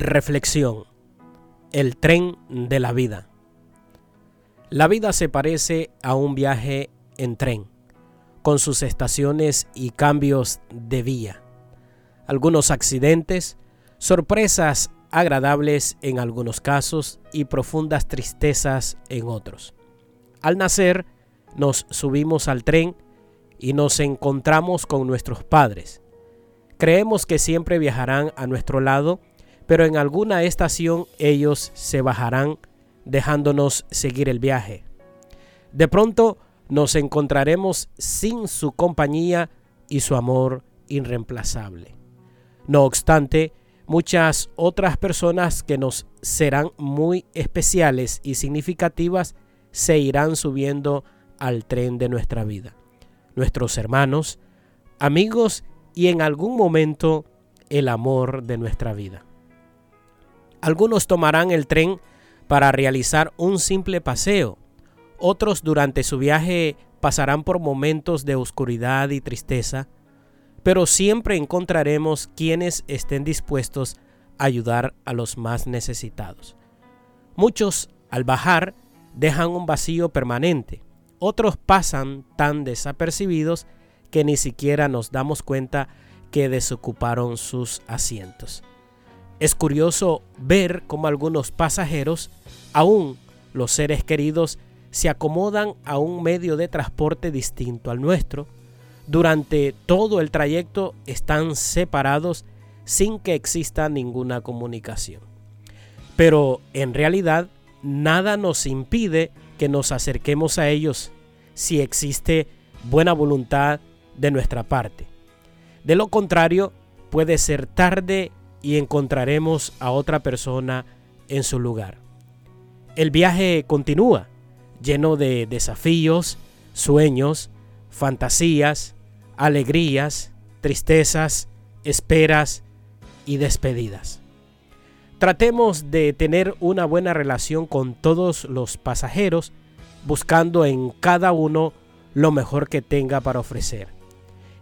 Reflexión. El tren de la vida. La vida se parece a un viaje en tren, con sus estaciones y cambios de vía. Algunos accidentes, sorpresas agradables en algunos casos y profundas tristezas en otros. Al nacer, nos subimos al tren y nos encontramos con nuestros padres. Creemos que siempre viajarán a nuestro lado, pero en alguna estación ellos se bajarán dejándonos seguir el viaje. De pronto nos encontraremos sin su compañía y su amor irreemplazable. No obstante, muchas otras personas que nos serán muy especiales y significativas se irán subiendo al tren de nuestra vida. Nuestros hermanos, amigos y en algún momento el amor de nuestra vida. Algunos tomarán el tren para realizar un simple paseo. Otros durante su viaje pasarán por momentos de oscuridad y tristeza, pero siempre encontraremos quienes estén dispuestos a ayudar a los más necesitados. Muchos, al bajar, dejan un vacío permanente. Otros pasan tan desapercibidos que ni siquiera nos damos cuenta que desocuparon sus asientos. Es curioso ver cómo algunos pasajeros, aún los seres queridos, se acomodan a un medio de transporte distinto al nuestro. Durante todo el trayecto están separados sin que exista ninguna comunicación. Pero en realidad nada nos impide que nos acerquemos a ellos si existe buena voluntad de nuestra parte. De lo contrario, puede ser tarde y encontraremos a otra persona en su lugar. El viaje continúa, lleno de desafíos, sueños, fantasías, alegrías, tristezas, esperas y despedidas. Tratemos de tener una buena relación con todos los pasajeros, buscando en cada uno lo mejor que tenga para ofrecer.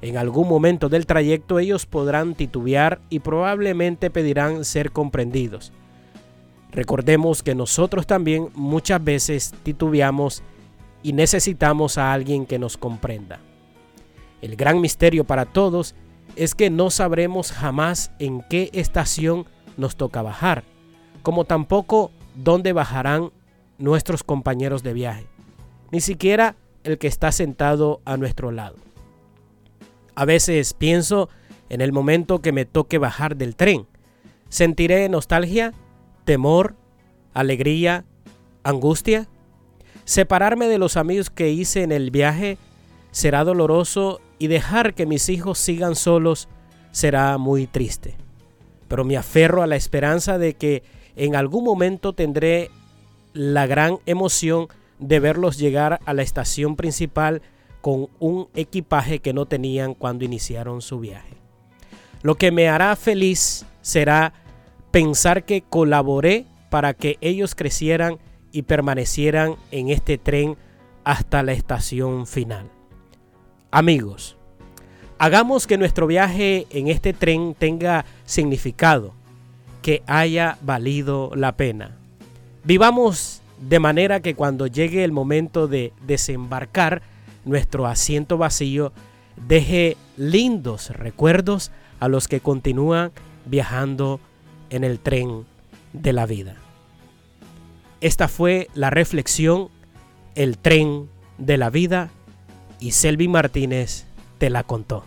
En algún momento del trayecto ellos podrán titubear y probablemente pedirán ser comprendidos. Recordemos que nosotros también muchas veces titubeamos y necesitamos a alguien que nos comprenda. El gran misterio para todos es que no sabremos jamás en qué estación nos toca bajar, como tampoco dónde bajarán nuestros compañeros de viaje, ni siquiera el que está sentado a nuestro lado. A veces pienso en el momento que me toque bajar del tren. ¿Sentiré nostalgia, temor, alegría, angustia? Separarme de los amigos que hice en el viaje será doloroso y dejar que mis hijos sigan solos será muy triste. Pero me aferro a la esperanza de que en algún momento tendré la gran emoción de verlos llegar a la estación principal con un equipaje que no tenían cuando iniciaron su viaje. Lo que me hará feliz será pensar que colaboré para que ellos crecieran y permanecieran en este tren hasta la estación final. Amigos, hagamos que nuestro viaje en este tren tenga significado, que haya valido la pena. Vivamos de manera que cuando llegue el momento de desembarcar, nuestro asiento vacío deje lindos recuerdos a los que continúan viajando en el tren de la vida. Esta fue la reflexión, el tren de la vida, y Selvi Martínez te la contó.